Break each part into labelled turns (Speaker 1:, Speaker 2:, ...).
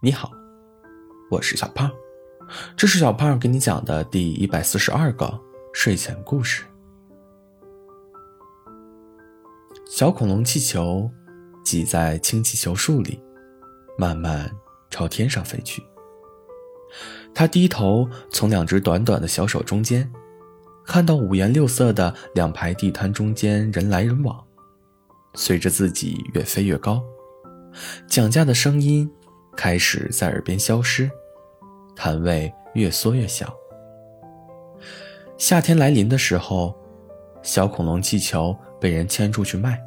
Speaker 1: 你好，我是小胖，这是小胖给你讲的第一百四十二个睡前故事。小恐龙气球挤在氢气球树里，慢慢朝天上飞去。他低头从两只短短的小手中间，看到五颜六色的两排地摊中间人来人往。随着自己越飞越高，讲价的声音。开始在耳边消失，摊位越缩越小。夏天来临的时候，小恐龙气球被人牵出去卖，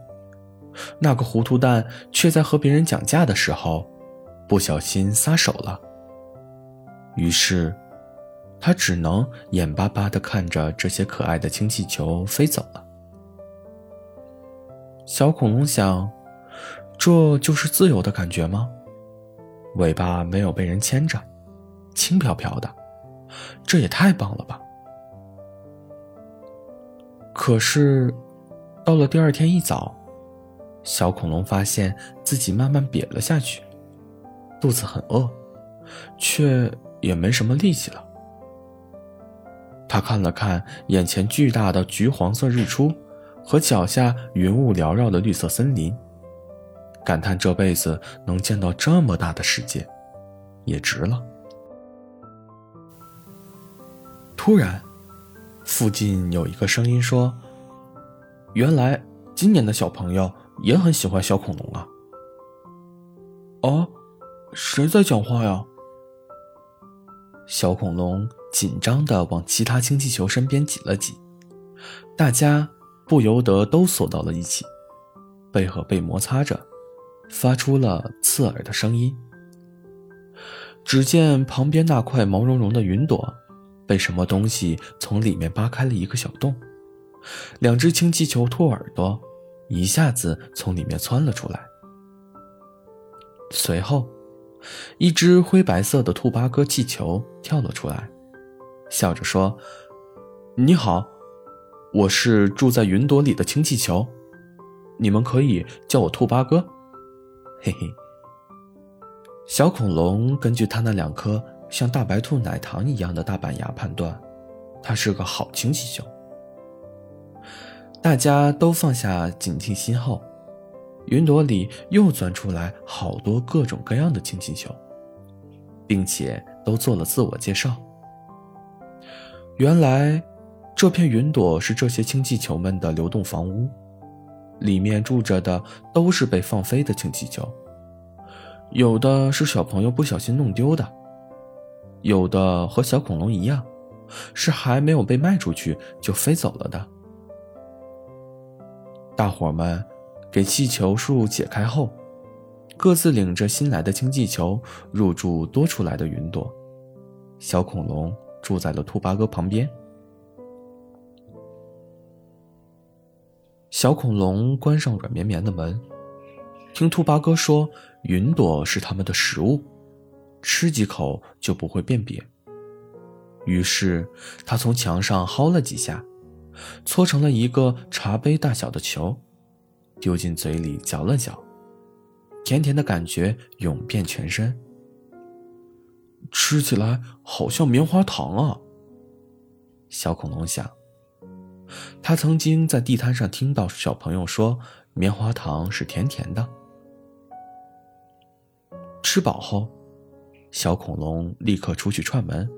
Speaker 1: 那个糊涂蛋却在和别人讲价的时候，不小心撒手了。于是，他只能眼巴巴地看着这些可爱的氢气球飞走了。小恐龙想：这就是自由的感觉吗？尾巴没有被人牵着，轻飘飘的，这也太棒了吧！可是，到了第二天一早，小恐龙发现自己慢慢瘪了下去，肚子很饿，却也没什么力气了。他看了看眼前巨大的橘黄色日出和脚下云雾缭绕的绿色森林。感叹这辈子能见到这么大的世界，也值了。突然，附近有一个声音说：“原来今年的小朋友也很喜欢小恐龙啊！”哦，谁在讲话呀？小恐龙紧张的往其他氢气球身边挤了挤，大家不由得都缩到了一起，背和背摩擦着。发出了刺耳的声音。只见旁边那块毛茸茸的云朵，被什么东西从里面扒开了一个小洞，两只氢气球兔耳朵一下子从里面窜了出来。随后，一只灰白色的兔八哥气球跳了出来，笑着说：“你好，我是住在云朵里的氢气球，你们可以叫我兔八哥。”嘿嘿，小恐龙根据它那两颗像大白兔奶糖一样的大板牙判断，它是个好氢气球。大家都放下警惕心后，云朵里又钻出来好多各种各样的氢气球，并且都做了自我介绍。原来，这片云朵是这些氢气球们的流动房屋。里面住着的都是被放飞的氢气球，有的是小朋友不小心弄丢的，有的和小恐龙一样，是还没有被卖出去就飞走了的。大伙们给气球树解开后，各自领着新来的氢气球入住多出来的云朵。小恐龙住在了兔八哥旁边。小恐龙关上软绵绵的门，听兔八哥说，云朵是他们的食物，吃几口就不会变瘪。于是他从墙上薅了几下，搓成了一个茶杯大小的球，丢进嘴里嚼了嚼，甜甜的感觉涌遍全身，吃起来好像棉花糖啊！小恐龙想。他曾经在地摊上听到小朋友说，棉花糖是甜甜的。吃饱后，小恐龙立刻出去串门，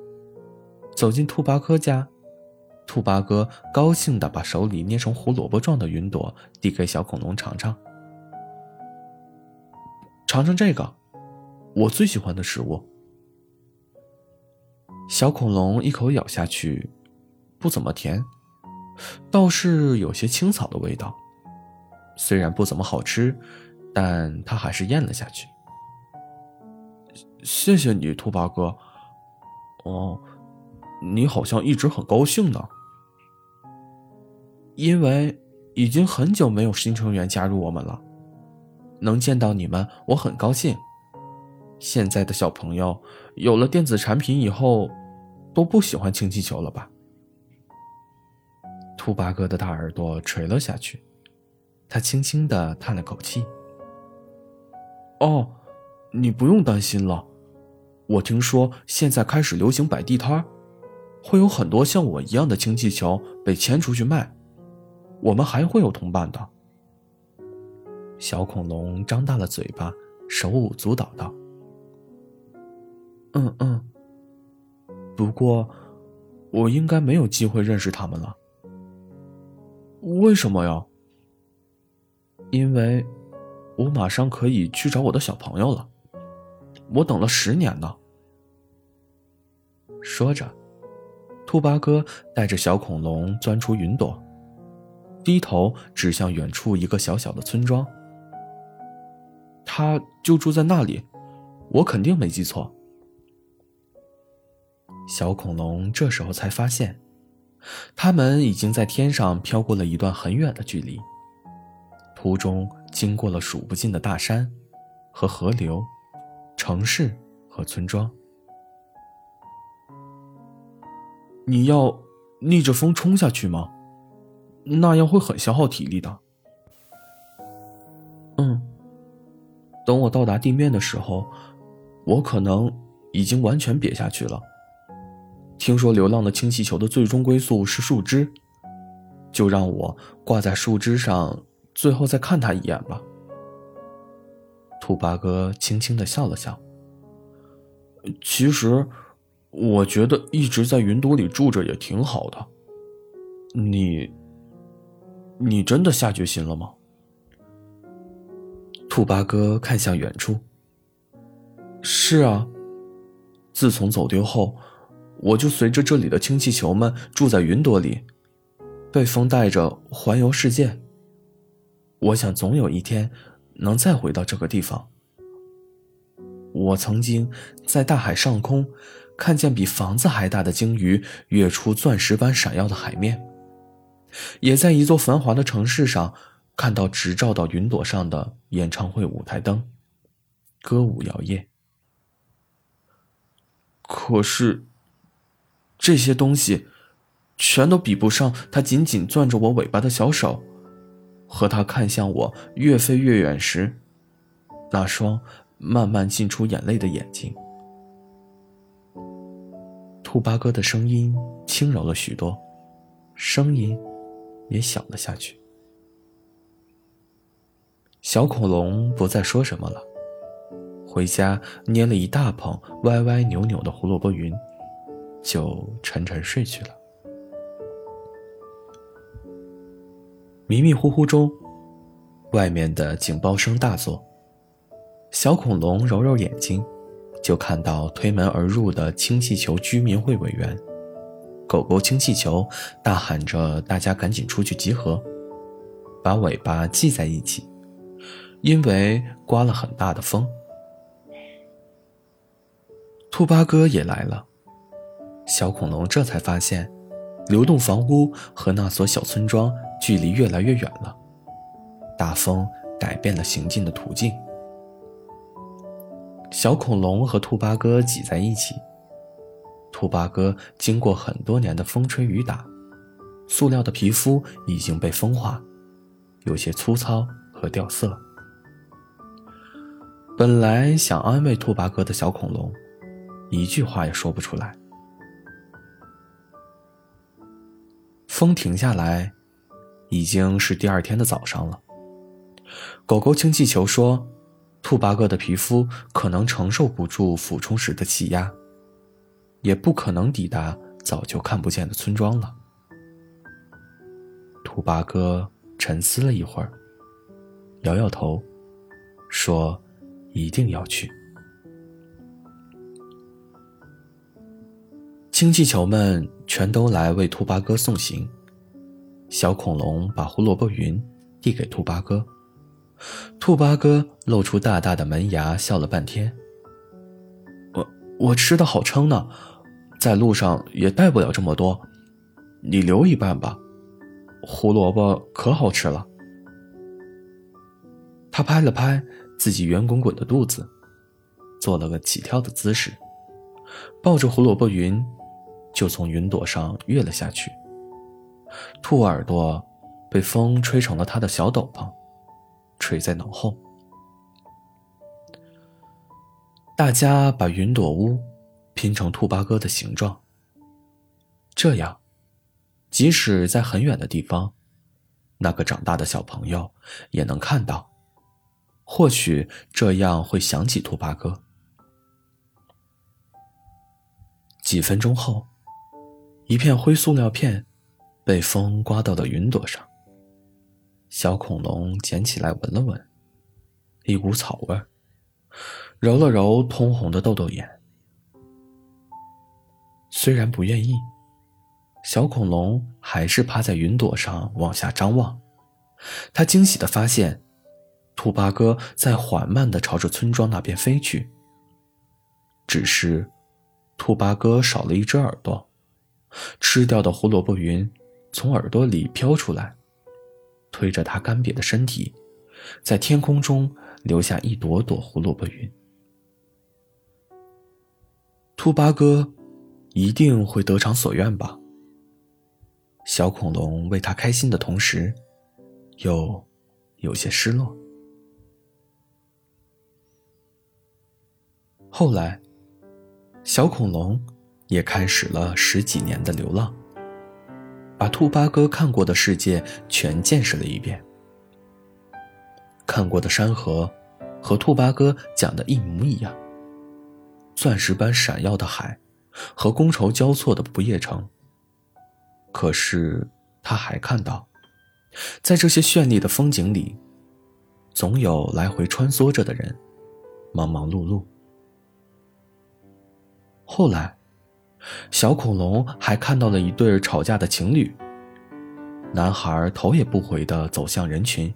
Speaker 1: 走进兔八哥家。兔八哥高兴地把手里捏成胡萝卜状的云朵递给小恐龙尝尝，尝尝这个，我最喜欢的食物。小恐龙一口咬下去，不怎么甜。倒是有些青草的味道，虽然不怎么好吃，但他还是咽了下去。谢谢你，兔八哥。哦，你好像一直很高兴呢。因为已经很久没有新成员加入我们了，能见到你们，我很高兴。现在的小朋友有了电子产品以后，都不喜欢氢气球了吧？兔八哥的大耳朵垂了下去，他轻轻的叹了口气：“哦，你不用担心了，我听说现在开始流行摆地摊会有很多像我一样的氢气球被牵出去卖，我们还会有同伴的。
Speaker 2: 小恐龙张大了嘴巴，手舞足蹈道：“
Speaker 1: 嗯嗯，不过我应该没有机会认识他们了。为什么呀？因为，我马上可以去找我的小朋友了。我等了十年呢。”
Speaker 2: 说着，兔八哥带着小恐龙钻出云朵，低头指向远处一个小小的村庄。
Speaker 1: 他就住在那里，我肯定没记错。
Speaker 2: 小恐龙这时候才发现，他们已经在天上飘过了一段很远的距离，途中经过了数不尽的大山和河流、城市和村庄。
Speaker 1: 你要逆着风冲下去吗？那样会很消耗体力的。嗯。等我到达地面的时候，我可能已经完全瘪下去了。听说流浪的氢气球的最终归宿是树枝，就让我挂在树枝上，最后再看他一眼吧。
Speaker 2: 兔八哥轻轻的笑了笑。
Speaker 1: 其实，我觉得一直在云朵里住着也挺好的。你，你真的下决心了吗？
Speaker 2: 兔八哥看向远处。
Speaker 1: 是啊，自从走丢后，我就随着这里的氢气球们住在云朵里，被风带着环游世界。我想总有一天能再回到这个地方。我曾经在大海上空看见比房子还大的鲸鱼跃出钻石般闪耀的海面，也在一座繁华的城市上。看到直照到云朵上的演唱会舞台灯，歌舞摇曳。可是，这些东西，全都比不上他紧紧攥着我尾巴的小手，和他看向我越飞越远时，那双慢慢浸出眼泪的眼睛。
Speaker 2: 兔八哥的声音轻柔了许多，声音也小了下去。小恐龙不再说什么了，回家捏了一大捧歪歪扭扭的胡萝卜云，就沉沉睡去了。迷迷糊糊中，外面的警报声大作。小恐龙揉揉眼睛，就看到推门而入的氢气球居民会委员，狗狗氢气球大喊着：“大家赶紧出去集合，把尾巴系在一起。”因为刮了很大的风，兔八哥也来了。小恐龙这才发现，流动房屋和那所小村庄距离越来越远了。大风改变了行进的途径，小恐龙和兔八哥挤在一起。兔八哥经过很多年的风吹雨打，塑料的皮肤已经被风化，有些粗糙和掉色。本来想安慰兔八哥的小恐龙，一句话也说不出来。风停下来，已经是第二天的早上了。狗狗氢气球说：“兔八哥的皮肤可能承受不住俯冲时的气压，也不可能抵达早就看不见的村庄了。”兔八哥沉思了一会儿，摇摇头，说。一定要去！氢气球们全都来为兔八哥送行。小恐龙把胡萝卜云递给兔八哥，兔八哥露出大大的门牙，笑了半天。我我吃的好撑呢，在路上也带不了这么多，你留一半吧。胡萝卜可好吃了。他拍了拍。自己圆滚滚的肚子，做了个起跳的姿势，抱着胡萝卜云，就从云朵上跃了下去。兔耳朵被风吹成了他的小斗篷，垂在脑后。大家把云朵屋拼成兔八哥的形状，这样，即使在很远的地方，那个长大的小朋友也能看到。或许这样会想起兔八哥。几分钟后，一片灰塑料片被风刮到了云朵上。小恐龙捡起来闻了闻，一股草味，揉了揉通红的豆豆眼。虽然不愿意，小恐龙还是趴在云朵上往下张望。他惊喜的发现。兔八哥在缓慢的朝着村庄那边飞去。只是，兔八哥少了一只耳朵，吃掉的胡萝卜云从耳朵里飘出来，推着他干瘪的身体，在天空中留下一朵朵胡萝卜云。兔八哥一定会得偿所愿吧？小恐龙为他开心的同时，又有些失落。后来，小恐龙也开始了十几年的流浪，把兔八哥看过的世界全见识了一遍。看过的山河，和兔八哥讲的一模一样。钻石般闪耀的海，和觥筹交错的不夜城。可是他还看到，在这些绚丽的风景里，总有来回穿梭着的人，忙忙碌碌。后来，小恐龙还看到了一对吵架的情侣。男孩头也不回地走向人群，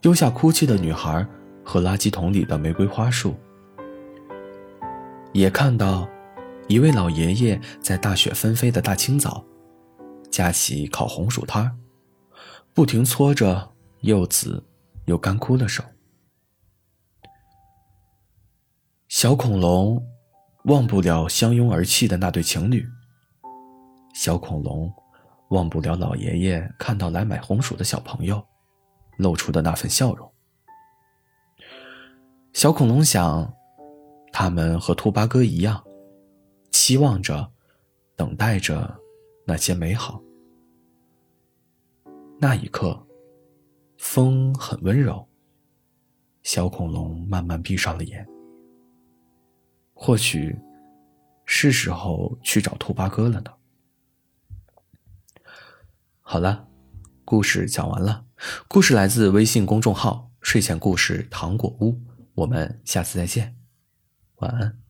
Speaker 2: 丢下哭泣的女孩和垃圾桶里的玫瑰花束。也看到一位老爷爷在大雪纷飞的大清早，架起烤红薯摊不停搓着又紫又干枯的手。小恐龙。忘不了相拥而泣的那对情侣。小恐龙忘不了老爷爷看到来买红薯的小朋友露出的那份笑容。小恐龙想，他们和兔八哥一样，期望着，等待着那些美好。那一刻，风很温柔。小恐龙慢慢闭上了眼。或许，是时候去找兔八哥了呢。好了，故事讲完了。故事来自微信公众号“睡前故事糖果屋”。我们下次再见，晚安。